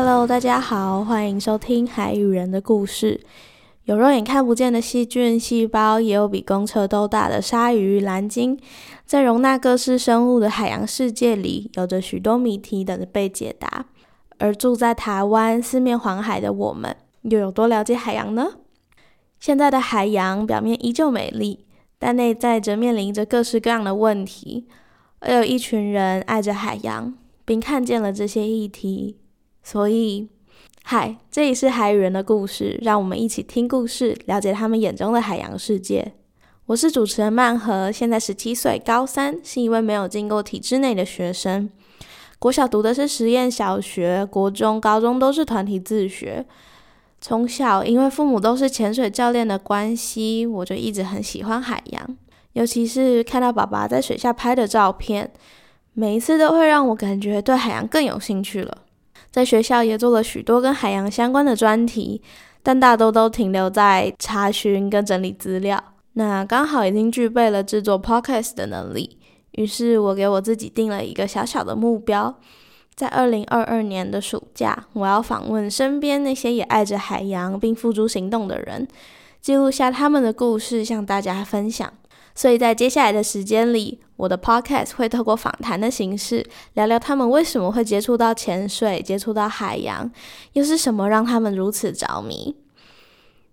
Hello，大家好，欢迎收听《海与人的故事》。有肉眼看不见的细菌、细胞，也有比公车都大的鲨鱼、蓝鲸，在容纳各式生物的海洋世界里，有着许多谜题等着被解答。而住在台湾四面环海的我们，又有多了解海洋呢？现在的海洋表面依旧美丽，但内在则面临着各式各样的问题。而有一群人爱着海洋，并看见了这些议题，所以。嗨，这里是海与人的故事，让我们一起听故事，了解他们眼中的海洋世界。我是主持人曼和，现在十七岁，高三，是一位没有经过体制内的学生。国小读的是实验小学，国中、高中都是团体自学。从小因为父母都是潜水教练的关系，我就一直很喜欢海洋，尤其是看到爸爸在水下拍的照片，每一次都会让我感觉对海洋更有兴趣了。在学校也做了许多跟海洋相关的专题，但大多都停留在查询跟整理资料。那刚好已经具备了制作 podcast 的能力，于是我给我自己定了一个小小的目标，在二零二二年的暑假，我要访问身边那些也爱着海洋并付诸行动的人，记录下他们的故事，向大家分享。所以在接下来的时间里，我的 podcast 会透过访谈的形式，聊聊他们为什么会接触到潜水、接触到海洋，又是什么让他们如此着迷。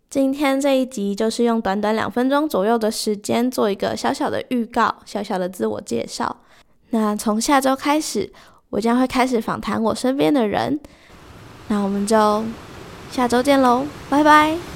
今天这一集就是用短短两分钟左右的时间，做一个小小的预告、小小的自我介绍。那从下周开始，我将会开始访谈我身边的人。那我们就下周见喽，拜拜。